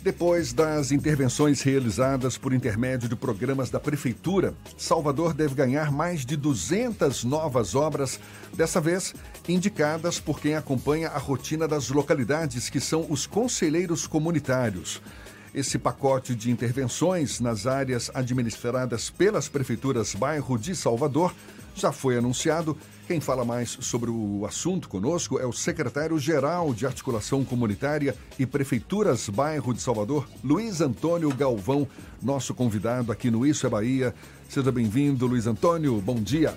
Depois das intervenções realizadas por intermédio de programas da Prefeitura, Salvador deve ganhar mais de 200 novas obras, dessa vez indicadas por quem acompanha a rotina das localidades, que são os conselheiros comunitários. Esse pacote de intervenções nas áreas administradas pelas prefeituras bairro de Salvador já foi anunciado quem fala mais sobre o assunto conosco é o secretário-geral de Articulação Comunitária e Prefeituras Bairro de Salvador, Luiz Antônio Galvão, nosso convidado aqui no Isso é Bahia. Seja bem-vindo, Luiz Antônio. Bom dia.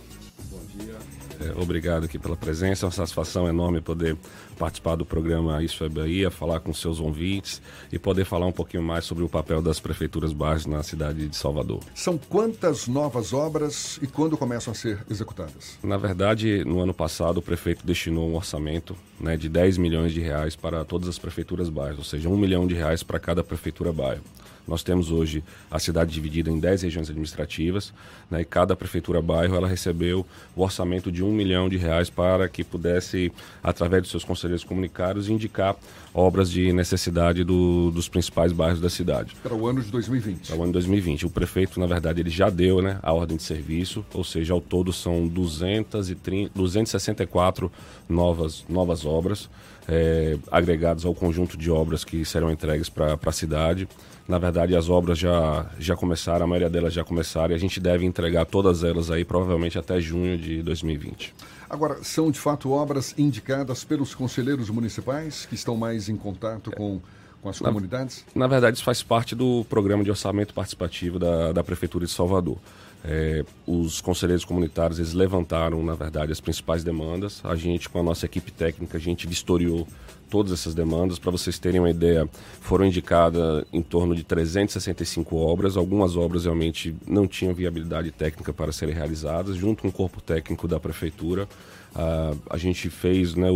Bom dia. É, obrigado aqui pela presença, é uma satisfação enorme poder participar do programa Isso é Bahia, falar com seus ouvintes e poder falar um pouquinho mais sobre o papel das prefeituras baixas na cidade de Salvador. São quantas novas obras e quando começam a ser executadas? Na verdade, no ano passado, o prefeito destinou um orçamento né, de 10 milhões de reais para todas as prefeituras bairros, ou seja, um milhão de reais para cada prefeitura bairro. Nós temos hoje a cidade dividida em 10 regiões administrativas, né, e cada prefeitura bairro ela recebeu o orçamento de um milhão de reais para que pudesse, através dos seus conselheiros comunitários, indicar obras de necessidade do, dos principais bairros da cidade. Para o ano de 2020. Para o ano de 2020. O prefeito, na verdade, ele já deu né, a ordem de serviço, ou seja, ao todo são 230, 264 novas, novas obras, é, agregadas ao conjunto de obras que serão entregues para a cidade. Na verdade, as obras já, já começaram, a maioria delas já começaram, e a gente deve entregar todas elas aí provavelmente até junho de 2020. Agora, são de fato obras indicadas pelos conselheiros municipais que estão mais em contato com, com as comunidades? Na, na verdade, isso faz parte do programa de orçamento participativo da, da Prefeitura de Salvador. É, os conselheiros comunitários eles levantaram, na verdade, as principais demandas. A gente, com a nossa equipe técnica, a gente vistoriou todas essas demandas. Para vocês terem uma ideia, foram indicadas em torno de 365 obras. Algumas obras realmente não tinham viabilidade técnica para serem realizadas. Junto com o corpo técnico da prefeitura, uh, a gente fez né,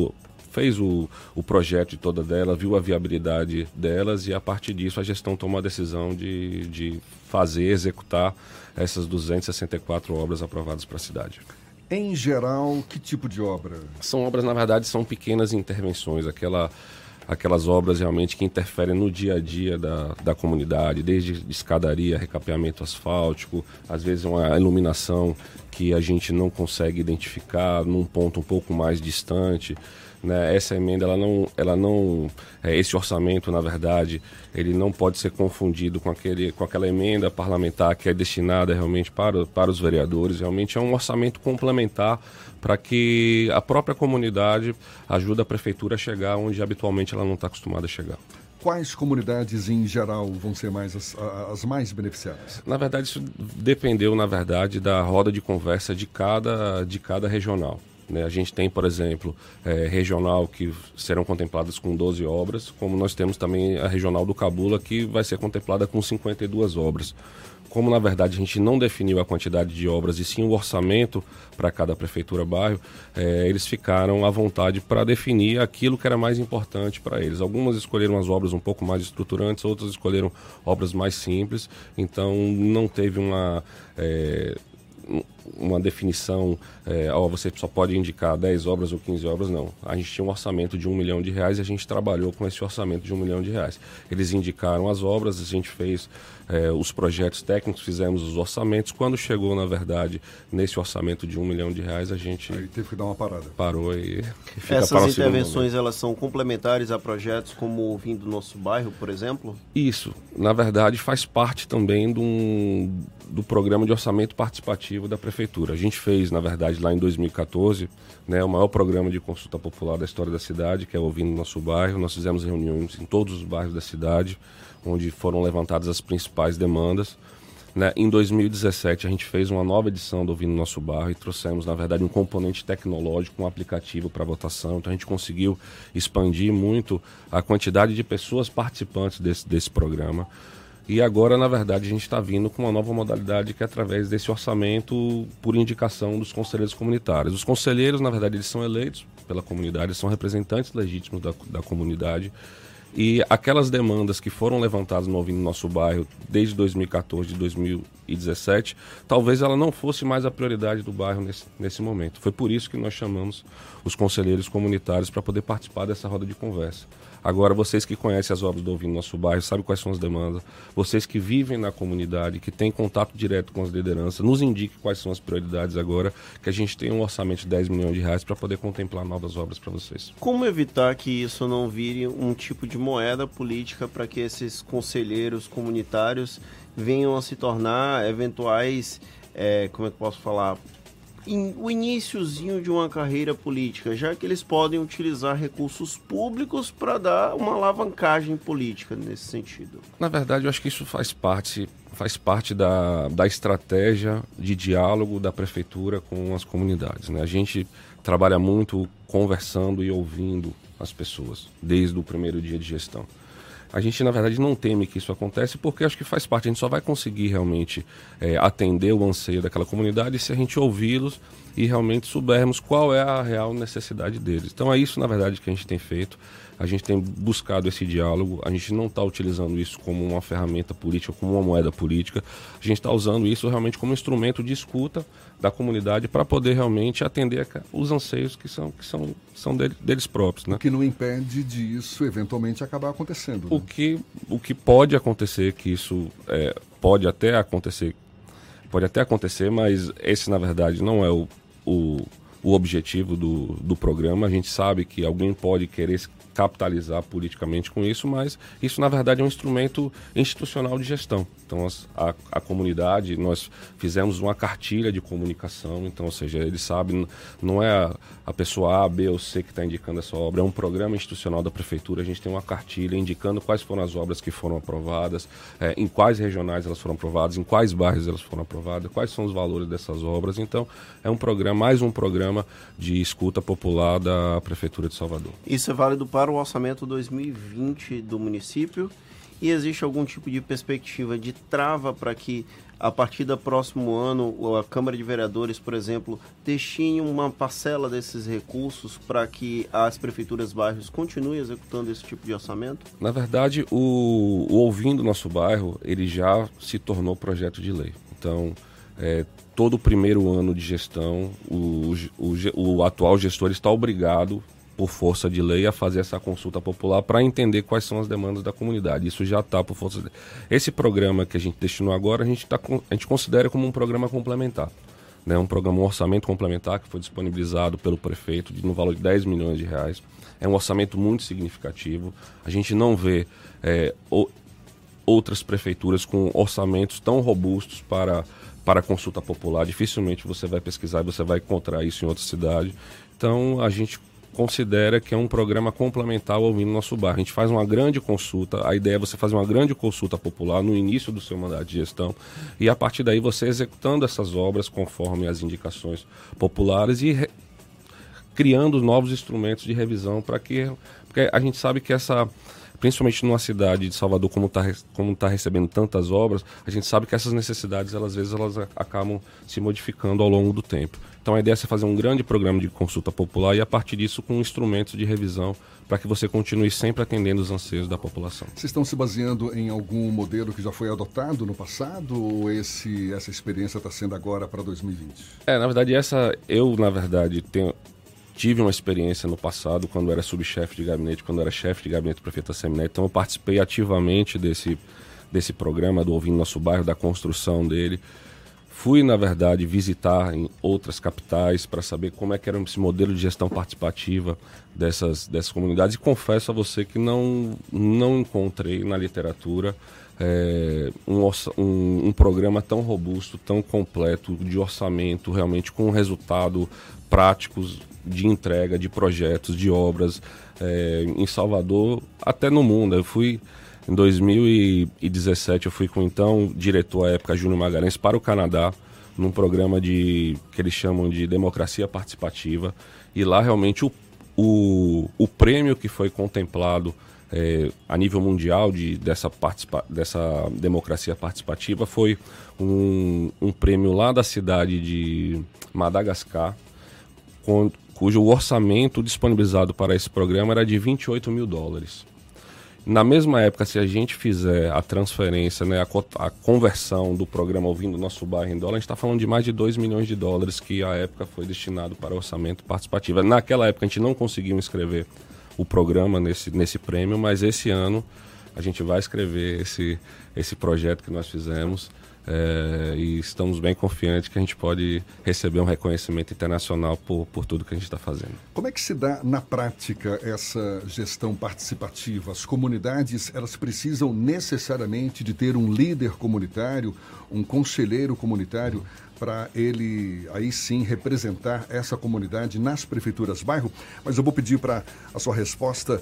fez o, o projeto de toda dela, viu a viabilidade delas e a partir disso a gestão tomou a decisão de, de fazer, executar essas 264 obras aprovadas para a cidade. Em geral, que tipo de obra? São obras, na verdade, são pequenas intervenções, aquela, aquelas obras realmente que interferem no dia a dia da, da comunidade, desde escadaria, recapeamento asfáltico, às vezes uma iluminação que a gente não consegue identificar num ponto um pouco mais distante. Né? Essa emenda, ela não, ela não, é, esse orçamento, na verdade, ele não pode ser confundido com, aquele, com aquela emenda parlamentar que é destinada realmente para, para os vereadores. Realmente é um orçamento complementar para que a própria comunidade ajude a prefeitura a chegar onde habitualmente ela não está acostumada a chegar quais comunidades em geral vão ser mais as, as, mais beneficiadas? Na verdade, isso dependeu, na verdade, da roda de conversa de cada, de cada regional. Né? A gente tem, por exemplo, é, regional que serão contempladas com 12 obras, como nós temos também a regional do Cabula que vai ser contemplada com 52 obras. Como na verdade a gente não definiu a quantidade de obras e sim o orçamento para cada prefeitura bairro, é, eles ficaram à vontade para definir aquilo que era mais importante para eles. Algumas escolheram as obras um pouco mais estruturantes, outras escolheram obras mais simples, então não teve uma. É, uma definição, é, ó, você só pode indicar 10 obras ou 15 obras, não. A gente tinha um orçamento de um milhão de reais e a gente trabalhou com esse orçamento de um milhão de reais. Eles indicaram as obras, a gente fez é, os projetos técnicos, fizemos os orçamentos. Quando chegou, na verdade, nesse orçamento de um milhão de reais, a gente. Aí teve que dar uma parada. Parou e. Fica Essas intervenções elas são complementares a projetos como o Vim do Nosso Bairro, por exemplo? Isso. Na verdade, faz parte também do, do programa de orçamento participativo da Prefeitura. A gente fez, na verdade, lá em 2014, né, o maior programa de consulta popular da história da cidade, que é Ouvindo Nosso Bairro. Nós fizemos reuniões em todos os bairros da cidade onde foram levantadas as principais demandas. Né? Em 2017, a gente fez uma nova edição do Ouvindo Nosso Barro e trouxemos, na verdade, um componente tecnológico, um aplicativo para votação. Então, a gente conseguiu expandir muito a quantidade de pessoas participantes desse, desse programa. E agora, na verdade, a gente está vindo com uma nova modalidade que é através desse orçamento por indicação dos conselheiros comunitários. Os conselheiros, na verdade, eles são eleitos pela comunidade, são representantes legítimos da, da comunidade e aquelas demandas que foram levantadas no Ouvindo Nosso Bairro desde 2014, de 2017, talvez ela não fosse mais a prioridade do bairro nesse, nesse momento. Foi por isso que nós chamamos os conselheiros comunitários para poder participar dessa roda de conversa. Agora, vocês que conhecem as obras do Ouvindo Nosso Bairro, sabem quais são as demandas, vocês que vivem na comunidade, que têm contato direto com as lideranças, nos indiquem quais são as prioridades agora, que a gente tem um orçamento de 10 milhões de reais para poder contemplar novas obras para vocês. Como evitar que isso não vire um tipo de moeda política para que esses conselheiros comunitários venham a se tornar eventuais, é, como é que posso falar, in, o iníciozinho de uma carreira política, já que eles podem utilizar recursos públicos para dar uma alavancagem política nesse sentido. Na verdade, eu acho que isso faz parte faz parte da, da estratégia de diálogo da prefeitura com as comunidades. Né? A gente trabalha muito conversando e ouvindo as pessoas desde o primeiro dia de gestão. A gente, na verdade, não teme que isso aconteça porque acho que faz parte. A gente só vai conseguir realmente é, atender o anseio daquela comunidade se a gente ouvi-los e realmente soubermos qual é a real necessidade deles. Então é isso, na verdade, que a gente tem feito. A gente tem buscado esse diálogo, a gente não está utilizando isso como uma ferramenta política, como uma moeda política, a gente está usando isso realmente como instrumento de escuta da comunidade para poder realmente atender os anseios que são, que são, são deles, deles próprios. Né? O que não impede disso eventualmente acabar acontecendo. Né? O, que, o que pode acontecer, que isso é, pode até acontecer, pode até acontecer, mas esse na verdade não é o, o, o objetivo do, do programa. A gente sabe que alguém pode querer capitalizar politicamente com isso, mas isso na verdade é um instrumento institucional de gestão. Então a, a comunidade, nós fizemos uma cartilha de comunicação, então, ou seja, eles sabem, não é a, a pessoa A, B ou C que está indicando essa obra, é um programa institucional da prefeitura, a gente tem uma cartilha indicando quais foram as obras que foram aprovadas, é, em quais regionais elas foram aprovadas, em quais bairros elas foram aprovadas, quais são os valores dessas obras. Então, é um programa, mais um programa de escuta popular da Prefeitura de Salvador. Isso é válido para o orçamento 2020 do município e existe algum tipo de perspectiva de trava para que a partir do próximo ano a Câmara de Vereadores, por exemplo, destine uma parcela desses recursos para que as prefeituras bairros continuem executando esse tipo de orçamento? Na verdade, o, o Ouvindo Nosso Bairro, ele já se tornou projeto de lei. Então, é, todo o primeiro ano de gestão, o, o, o atual gestor está obrigado por força de lei, a fazer essa consulta popular para entender quais são as demandas da comunidade. Isso já está por força de lei. Esse programa que a gente destinou agora, a gente, tá, a gente considera como um programa complementar. Né? Um programa, um orçamento complementar que foi disponibilizado pelo prefeito de, no valor de 10 milhões de reais. É um orçamento muito significativo. A gente não vê é, o, outras prefeituras com orçamentos tão robustos para para consulta popular. Dificilmente você vai pesquisar e você vai encontrar isso em outra cidade. Então a gente considera que é um programa complementar ao Ouvindo Nosso Bar. A gente faz uma grande consulta, a ideia é você fazer uma grande consulta popular no início do seu mandato de gestão e a partir daí você executando essas obras conforme as indicações populares e re... criando novos instrumentos de revisão para que porque a gente sabe que essa principalmente numa cidade de Salvador como está como tá recebendo tantas obras, a gente sabe que essas necessidades, elas, às vezes, elas acabam se modificando ao longo do tempo. Então a ideia é fazer um grande programa de consulta popular e a partir disso com instrumentos de revisão para que você continue sempre atendendo os anseios da população. Vocês estão se baseando em algum modelo que já foi adotado no passado ou esse, essa experiência está sendo agora para 2020? É, na verdade, essa eu, na verdade, tenho, tive uma experiência no passado, quando era subchefe de gabinete, quando era chefe de gabinete do prefeito Asseminé, então eu participei ativamente desse, desse programa do Ouvindo Nosso Bairro, da construção dele. Fui, na verdade, visitar em outras capitais para saber como é que era esse modelo de gestão participativa dessas, dessas comunidades e confesso a você que não, não encontrei na literatura é, um, um, um, programa tão robusto, tão completo de orçamento, realmente com resultado práticos de entrega de projetos, de obras é, em Salvador, até no mundo. Eu fui em 2017 eu fui com então diretor à época Júnior Magalhães para o Canadá num programa de que eles chamam de democracia participativa e lá realmente o, o, o prêmio que foi contemplado é, a nível mundial de, dessa, participa, dessa democracia participativa foi um, um prêmio lá da cidade de Madagascar, cujo orçamento disponibilizado para esse programa era de 28 mil dólares. Na mesma época, se a gente fizer a transferência, né, a, a conversão do programa Ouvindo Nosso Bairro em dólar, a gente está falando de mais de 2 milhões de dólares que à época foi destinado para orçamento participativo. Naquela época a gente não conseguiu inscrever o programa nesse, nesse prêmio, mas esse ano a gente vai escrever esse, esse projeto que nós fizemos é, e estamos bem confiantes que a gente pode receber um reconhecimento internacional por, por tudo que a gente está fazendo. Como é que se dá na prática essa gestão participativa? As comunidades elas precisam necessariamente de ter um líder comunitário, um conselheiro comunitário para ele aí sim representar essa comunidade nas prefeituras bairro. Mas eu vou pedir para a sua resposta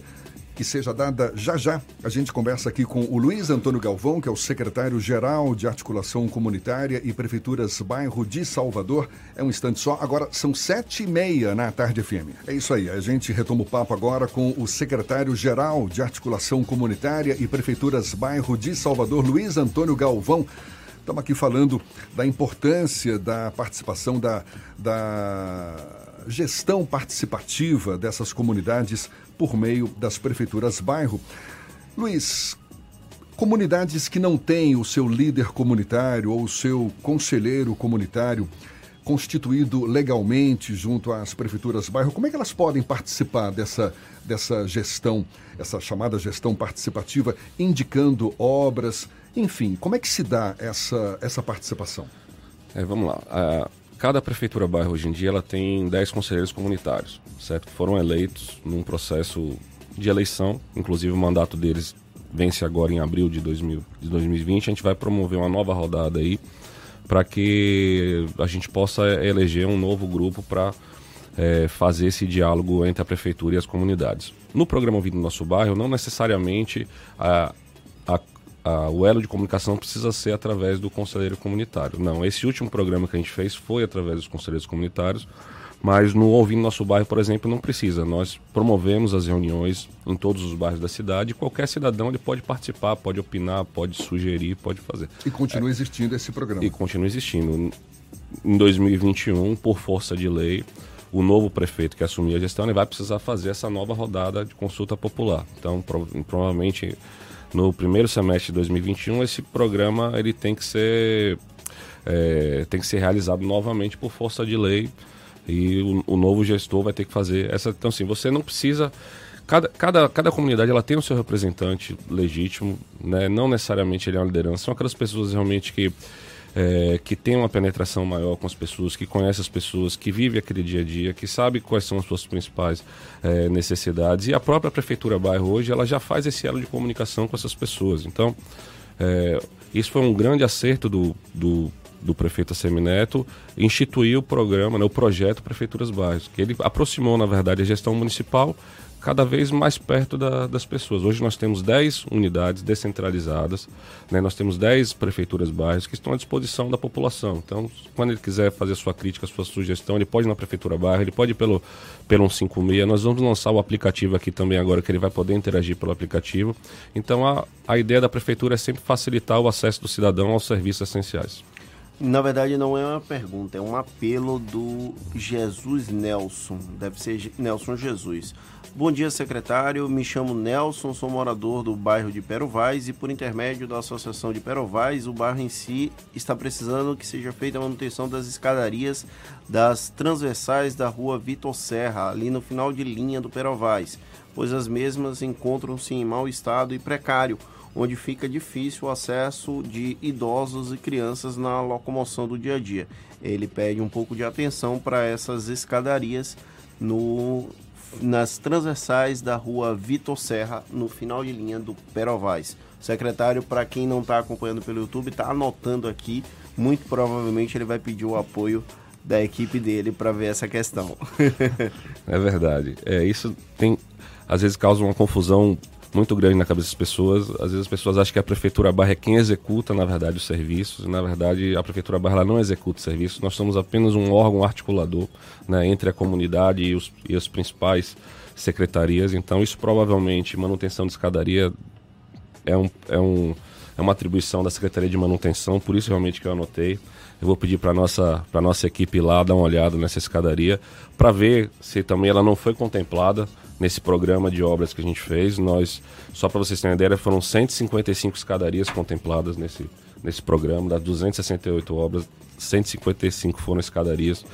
que seja dada já já. A gente conversa aqui com o Luiz Antônio Galvão, que é o secretário-geral de Articulação Comunitária e Prefeituras Bairro de Salvador. É um instante só. Agora são sete e meia na tarde FM. É isso aí. A gente retoma o papo agora com o secretário-geral de Articulação Comunitária e Prefeituras Bairro de Salvador, Luiz Antônio Galvão. Estamos aqui falando da importância da participação da, da gestão participativa dessas comunidades por meio das prefeituras bairro. Luiz, comunidades que não têm o seu líder comunitário ou o seu conselheiro comunitário constituído legalmente junto às prefeituras bairro, como é que elas podem participar dessa, dessa gestão, essa chamada gestão participativa, indicando obras, enfim, como é que se dá essa, essa participação? É, vamos lá. A, cada prefeitura bairro hoje em dia ela tem 10 conselheiros comunitários, certo? Foram eleitos num processo de eleição, inclusive o mandato deles vence agora em abril de, 2000, de 2020. A gente vai promover uma nova rodada aí para que a gente possa eleger um novo grupo para é, fazer esse diálogo entre a prefeitura e as comunidades. No programa Vida no Nosso Bairro, não necessariamente a, a o elo de comunicação precisa ser através do conselheiro comunitário. Não, esse último programa que a gente fez foi através dos conselheiros comunitários, mas no Ouvindo Nosso Bairro, por exemplo, não precisa. Nós promovemos as reuniões em todos os bairros da cidade e qualquer cidadão ele pode participar, pode opinar, pode sugerir, pode fazer. E continua é, existindo esse programa. E continua existindo. Em 2021, por força de lei, o novo prefeito que assumir a gestão ele vai precisar fazer essa nova rodada de consulta popular. Então, pro, provavelmente no primeiro semestre de 2021, esse programa ele tem que ser é, tem que ser realizado novamente por força de lei e o, o, novo gestor vai ter que fazer essa. Então, assim, você não precisa. Cada, cada, cada comunidade ela tem o seu representante legítimo, né? não necessariamente ele é uma liderança, são aquelas pessoas realmente que é, que tem uma penetração maior com as pessoas, que conhece as pessoas, que vive aquele dia a dia, que sabe quais são as suas principais é, necessidades. E a própria Prefeitura Bairro hoje, ela já faz esse elo de comunicação com essas pessoas. Então, é, isso foi um grande acerto do, do, do prefeito Semineto, instituir o programa, né, o projeto Prefeituras Bairros, que ele aproximou, na verdade, a gestão municipal cada vez mais perto da, das pessoas. Hoje nós temos 10 unidades descentralizadas, né? nós temos 10 prefeituras bairros que estão à disposição da população. Então, quando ele quiser fazer sua crítica, sua sugestão, ele pode ir na prefeitura bairro, ele pode ir pelo, pelo 156. Nós vamos lançar o aplicativo aqui também agora, que ele vai poder interagir pelo aplicativo. Então, a, a ideia da prefeitura é sempre facilitar o acesso do cidadão aos serviços essenciais. Na verdade, não é uma pergunta, é um apelo do Jesus Nelson. Deve ser Nelson Jesus. Bom dia, secretário. Me chamo Nelson, sou morador do bairro de Perovais e, por intermédio da Associação de Perovais, o bairro em si está precisando que seja feita a manutenção das escadarias das transversais da rua Vitor Serra, ali no final de linha do Perovais, pois as mesmas encontram-se em mau estado e precário, onde fica difícil o acesso de idosos e crianças na locomoção do dia a dia. Ele pede um pouco de atenção para essas escadarias no nas transversais da rua Vitor Serra, no final de linha do Perovais. Secretário, para quem não está acompanhando pelo YouTube, está anotando aqui. Muito provavelmente ele vai pedir o apoio da equipe dele para ver essa questão. é verdade. É, isso tem às vezes causa uma confusão muito grande na cabeça das pessoas. Às vezes as pessoas acham que a prefeitura barra é quem executa, na verdade, os serviços. Na verdade, a prefeitura barra não executa os serviços. Nós somos apenas um órgão articulador né, entre a comunidade e, os, e as principais secretarias. Então, isso provavelmente, manutenção de escadaria é, um, é, um, é uma atribuição da Secretaria de Manutenção, por isso realmente que eu anotei. Eu vou pedir para a nossa, nossa equipe lá dar uma olhada nessa escadaria para ver se também ela não foi contemplada nesse programa de obras que a gente fez. Nós, só para vocês terem ideia, foram 155 escadarias contempladas nesse, nesse programa, das 268 obras, 155 foram escadarias.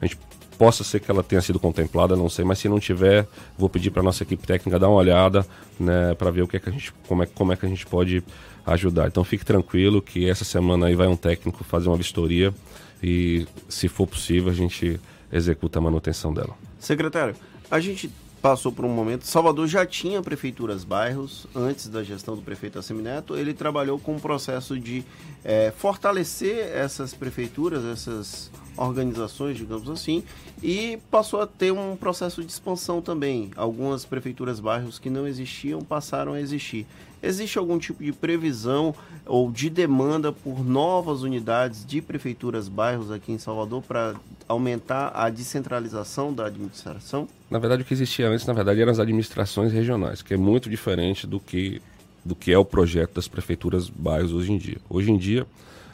A gente possa ser que ela tenha sido contemplada, não sei, mas se não tiver, vou pedir para nossa equipe técnica dar uma olhada, né, para ver o que é que a gente, como é, como é que a gente pode ajudar. Então fique tranquilo que essa semana aí vai um técnico fazer uma vistoria e, se for possível, a gente executa a manutenção dela. Secretário, a gente passou por um momento. Salvador já tinha prefeituras bairros antes da gestão do prefeito Assemineto. Ele trabalhou com o processo de é, fortalecer essas prefeituras, essas organizações, digamos assim, e passou a ter um processo de expansão também. Algumas prefeituras bairros que não existiam passaram a existir. Existe algum tipo de previsão ou de demanda por novas unidades de prefeituras bairros aqui em Salvador para aumentar a descentralização da administração? Na verdade, o que existia antes, na verdade, eram as administrações regionais, que é muito diferente do que, do que é o projeto das prefeituras bairros hoje em dia. Hoje em dia,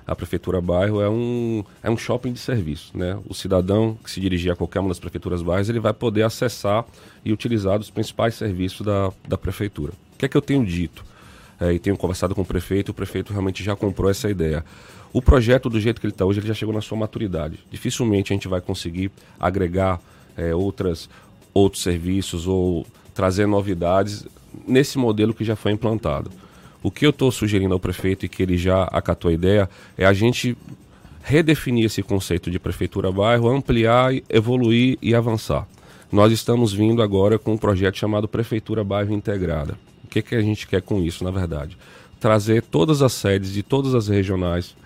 a prefeitura bairro é um, é um shopping de serviço. Né? O cidadão que se dirigir a qualquer uma das prefeituras bairros, ele vai poder acessar e utilizar os principais serviços da, da prefeitura. O que é que eu tenho dito? É, e tenho conversado com o prefeito, o prefeito realmente já comprou essa ideia. O projeto, do jeito que ele está hoje, ele já chegou na sua maturidade. Dificilmente a gente vai conseguir agregar é, outras, outros serviços ou trazer novidades nesse modelo que já foi implantado. O que eu estou sugerindo ao prefeito e que ele já acatou a ideia é a gente redefinir esse conceito de prefeitura-bairro, ampliar, evoluir e avançar. Nós estamos vindo agora com um projeto chamado Prefeitura-Bairro Integrada. O que, que a gente quer com isso, na verdade? Trazer todas as sedes de todas as regionais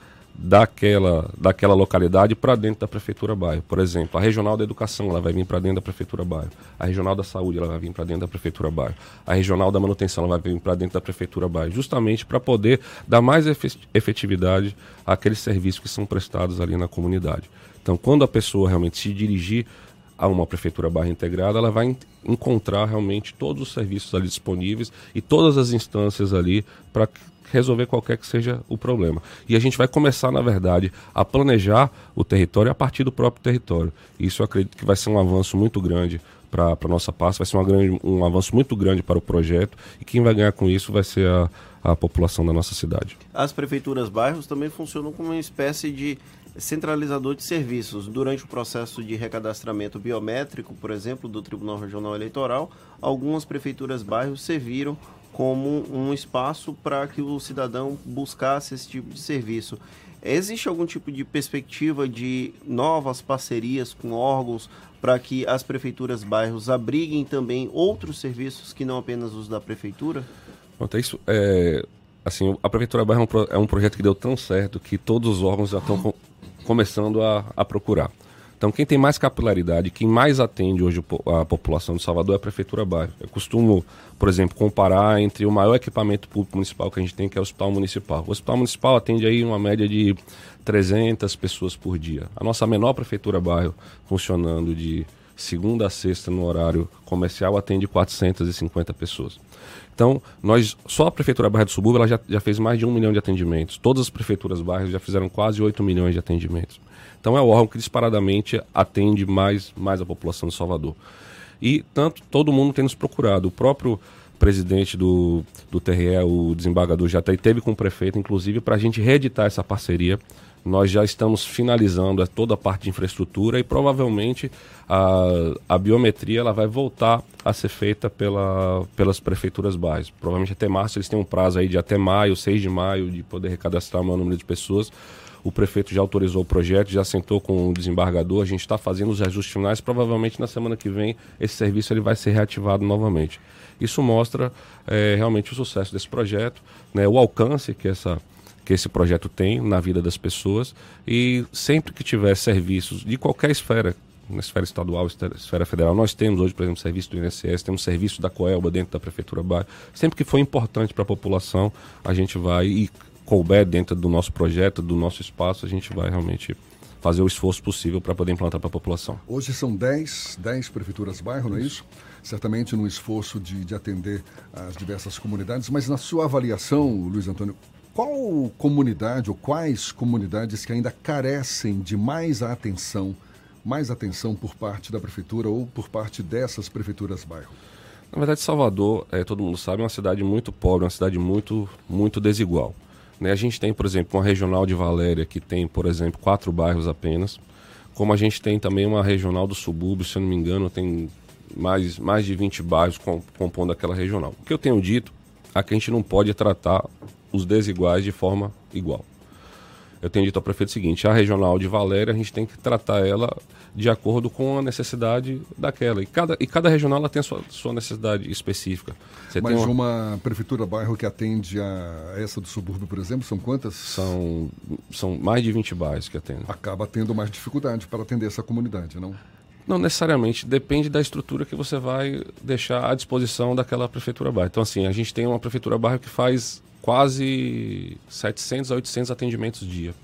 daquela, daquela localidade para dentro da prefeitura bairro. Por exemplo, a regional da educação ela vai vir para dentro da prefeitura bairro. A regional da saúde ela vai vir para dentro da prefeitura bairro. A regional da manutenção ela vai vir para dentro da prefeitura bairro, justamente para poder dar mais efetividade àqueles serviços que são prestados ali na comunidade. Então, quando a pessoa realmente se dirigir a uma prefeitura bairro integrada, ela vai encontrar realmente todos os serviços ali disponíveis e todas as instâncias ali para resolver qualquer que seja o problema. E a gente vai começar, na verdade, a planejar o território a partir do próprio território. Isso eu acredito que vai ser um avanço muito grande para a nossa pasta, vai ser uma grande, um avanço muito grande para o projeto e quem vai ganhar com isso vai ser a, a população da nossa cidade. As prefeituras bairros também funcionam como uma espécie de centralizador de serviços. Durante o processo de recadastramento biométrico, por exemplo, do Tribunal Regional Eleitoral, algumas prefeituras bairros serviram como um espaço para que o cidadão buscasse esse tipo de serviço. Existe algum tipo de perspectiva de novas parcerias com órgãos para que as prefeituras bairros abriguem também outros serviços que não apenas os da prefeitura? Pronto, é isso é, assim, a prefeitura bairro é um, é um projeto que deu tão certo que todos os órgãos já estão com, começando a, a procurar. Então, quem tem mais capilaridade, quem mais atende hoje a população de Salvador é a Prefeitura Bairro. Eu costumo, por exemplo, comparar entre o maior equipamento público municipal que a gente tem, que é o Hospital Municipal. O Hospital Municipal atende aí uma média de 300 pessoas por dia. A nossa menor Prefeitura Bairro, funcionando de segunda a sexta no horário comercial, atende 450 pessoas. Então, nós, só a Prefeitura Bairro do Subúrbio ela já, já fez mais de um milhão de atendimentos. Todas as prefeituras bairros já fizeram quase 8 milhões de atendimentos. Então é o órgão que disparadamente atende mais, mais a população de Salvador. E tanto todo mundo tem nos procurado. O próprio presidente do, do TRE, o desembargador já teve com o prefeito, inclusive, para a gente reeditar essa parceria. Nós já estamos finalizando toda a parte de infraestrutura e provavelmente a, a biometria ela vai voltar a ser feita pela, pelas prefeituras bairros. Provavelmente até março eles têm um prazo aí de até maio, 6 de maio, de poder recadastrar o maior número de pessoas o prefeito já autorizou o projeto, já sentou com o desembargador, a gente está fazendo os ajustes finais. Provavelmente na semana que vem esse serviço ele vai ser reativado novamente. Isso mostra é, realmente o sucesso desse projeto, né, o alcance que, essa, que esse projeto tem na vida das pessoas e sempre que tiver serviços de qualquer esfera, na esfera estadual, esfera federal. Nós temos hoje, por exemplo, serviço do INSS, temos serviço da Coelba dentro da Prefeitura Bairro. Sempre que for importante para a população, a gente vai e couber dentro do nosso projeto, do nosso espaço, a gente vai realmente fazer o esforço possível para poder implantar para a população. Hoje são 10, 10 prefeituras bairro, não é isso? Certamente no esforço de, de atender as diversas comunidades, mas na sua avaliação, Luiz Antônio, qual comunidade ou quais comunidades que ainda carecem de mais atenção, mais atenção por parte da prefeitura ou por parte dessas prefeituras bairro? Na verdade, Salvador, é, todo mundo sabe, é uma cidade muito pobre, uma cidade muito, muito desigual. Né? A gente tem, por exemplo, uma regional de Valéria que tem, por exemplo, quatro bairros apenas, como a gente tem também uma regional do subúrbio, se eu não me engano, tem mais, mais de 20 bairros compondo aquela regional. O que eu tenho dito é que a gente não pode tratar os desiguais de forma igual. Eu tenho dito ao prefeito o seguinte: a regional de Valéria, a gente tem que tratar ela de acordo com a necessidade daquela. E cada, e cada regional ela tem a sua, sua necessidade específica. Você Mas uma... uma... prefeitura bairro que atende a essa do subúrbio, por exemplo, são quantas? São, são mais de 20 bairros que atendem. Acaba tendo mais dificuldade para atender essa comunidade, não? Não necessariamente, depende da estrutura que você vai deixar à disposição daquela prefeitura bairro. Então, assim, a gente tem uma prefeitura bairro que faz quase 700 a 800 atendimentos dia.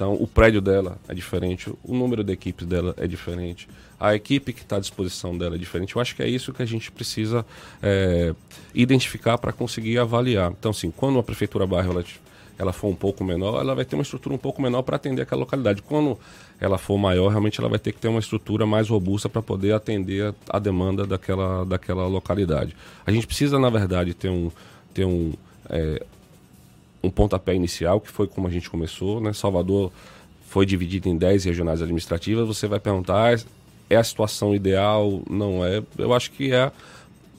Então, o prédio dela é diferente, o número de equipes dela é diferente, a equipe que está à disposição dela é diferente. Eu acho que é isso que a gente precisa é, identificar para conseguir avaliar. Então, assim, quando a prefeitura bairro ela, ela for um pouco menor, ela vai ter uma estrutura um pouco menor para atender aquela localidade. Quando ela for maior, realmente ela vai ter que ter uma estrutura mais robusta para poder atender a, a, demanda daquela, daquela localidade. A gente precisa, na verdade, ter um, ter um, é, um pontapé inicial, que foi como a gente começou. Né? Salvador foi dividido em 10 regionais administrativas. Você vai perguntar, é a situação ideal? Não é. Eu acho que é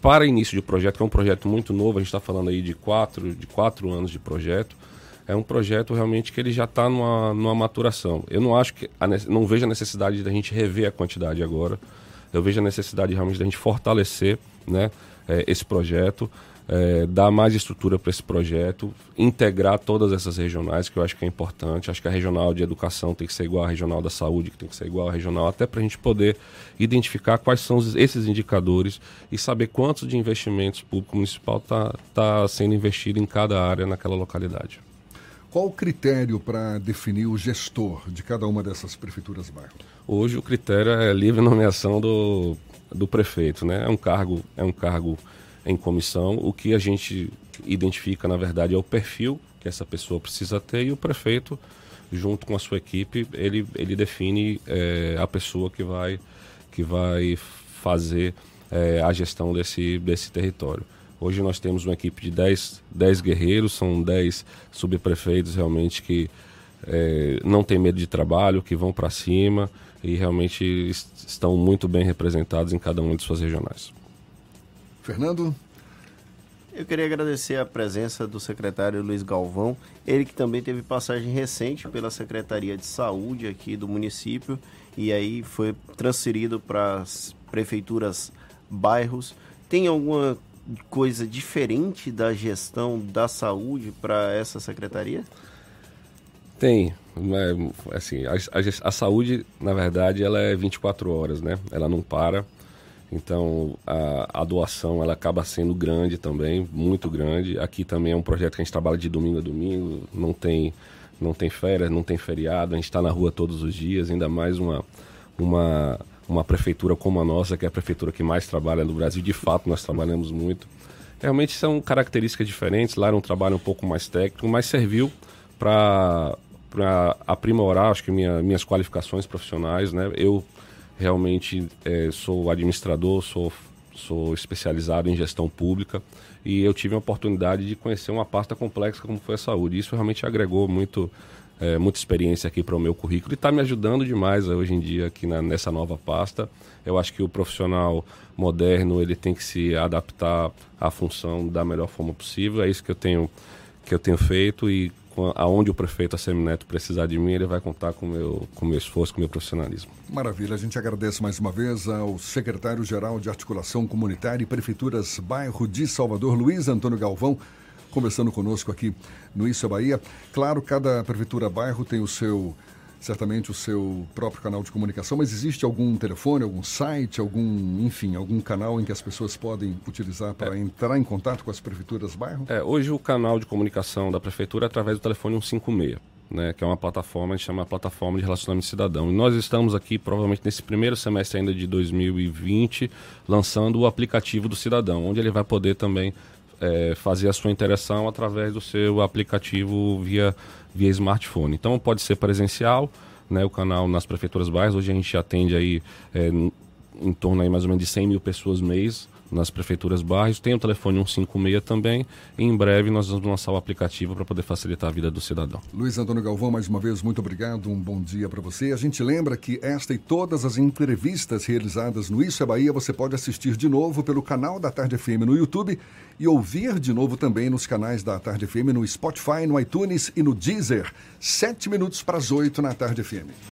para início de projeto, que é um projeto muito novo, a gente está falando aí de quatro, de quatro anos de projeto. É um projeto realmente que ele já está numa, numa maturação. Eu não acho que a, não vejo a necessidade da gente rever a quantidade agora. Eu vejo a necessidade realmente da gente fortalecer né, é, esse projeto é, dar mais estrutura para esse projeto, integrar todas essas regionais, que eu acho que é importante. Acho que a regional de educação tem que ser igual à regional da saúde, que tem que ser igual à regional, até para a gente poder identificar quais são esses indicadores e saber quantos de investimentos público municipal está tá sendo investido em cada área naquela localidade. Qual o critério para definir o gestor de cada uma dessas prefeituras bairro? Hoje o critério é livre nomeação do, do prefeito, né? É um cargo, é um cargo em comissão. O que a gente identifica, na verdade, é o perfil que essa pessoa precisa ter e o prefeito, junto com a sua equipe, ele, ele define é, a pessoa que vai, que vai fazer é, a gestão desse, desse território. Hoje nós temos uma equipe de 10, 10 guerreiros, são 10 subprefeitos realmente que é, não tem medo de trabalho, que vão para cima e realmente estão muito bem representados em cada uma de suas regionais. Fernando? Eu queria agradecer a presença do secretário Luiz Galvão, ele que também teve passagem recente pela Secretaria de Saúde aqui do município e aí foi transferido para as prefeituras bairros. Tem alguma coisa diferente da gestão da saúde para essa secretaria? Tem. É, assim, a, a, a, saúde, na verdade, ela é 24 horas, né? Ela não para. Então a, a, doação ela acaba sendo grande também, muito grande. Aqui também é um projeto que a gente trabalha de domingo a domingo, não tem, não tem férias, não tem feriado, a gente está na rua todos os dias, ainda mais uma, uma, uma prefeitura como a nossa, que é a prefeitura que mais trabalha no Brasil, de fato nós trabalhamos muito. Realmente são características diferentes, lá era um trabalho um pouco mais técnico, mas serviu para aprimorar, acho que minha, minhas qualificações profissionais, né? Eu realmente é, sou administrador, sou, sou especializado em gestão pública e eu tive a oportunidade de conhecer uma pasta complexa como foi a saúde. Isso realmente agregou muito, é, muita experiência aqui para o meu currículo e está me ajudando demais hoje em dia aqui na, nessa nova pasta. Eu acho que o profissional moderno ele tem que se adaptar à função da melhor forma possível. É isso que eu tenho que eu tenho feito e aonde o prefeito Assemineto precisar de mim, ele vai contar com meu, o meu esforço, com o meu profissionalismo. Maravilha, a gente agradece mais uma vez ao secretário-geral de Articulação Comunitária e Prefeituras Bairro de Salvador, Luiz Antônio Galvão, conversando conosco aqui no Isso é Bahia. Claro, cada prefeitura bairro tem o seu certamente o seu próprio canal de comunicação, mas existe algum telefone, algum site, algum, enfim, algum canal em que as pessoas podem utilizar para é. entrar em contato com as prefeituras bairro? É, hoje o canal de comunicação da prefeitura é através do telefone 156. Né, que é uma plataforma, a gente chama a plataforma de relacionamento cidadão. E nós estamos aqui, provavelmente nesse primeiro semestre ainda de 2020, lançando o aplicativo do cidadão, onde ele vai poder também é, fazer a sua interação através do seu aplicativo via via smartphone. Então pode ser presencial, né, o canal nas prefeituras bairros. Hoje a gente atende aí é, em torno aí mais ou menos de 100 mil pessoas mês nas prefeituras bairros. Tem o telefone 156 também. E em breve nós vamos lançar o aplicativo para poder facilitar a vida do cidadão. Luiz Antônio Galvão, mais uma vez, muito obrigado. Um bom dia para você. A gente lembra que esta e todas as entrevistas realizadas no Isso é Bahia você pode assistir de novo pelo canal da Tarde FM no YouTube e ouvir de novo também nos canais da Tarde FM no Spotify, no iTunes e no Deezer. Sete minutos para as oito na Tarde FM.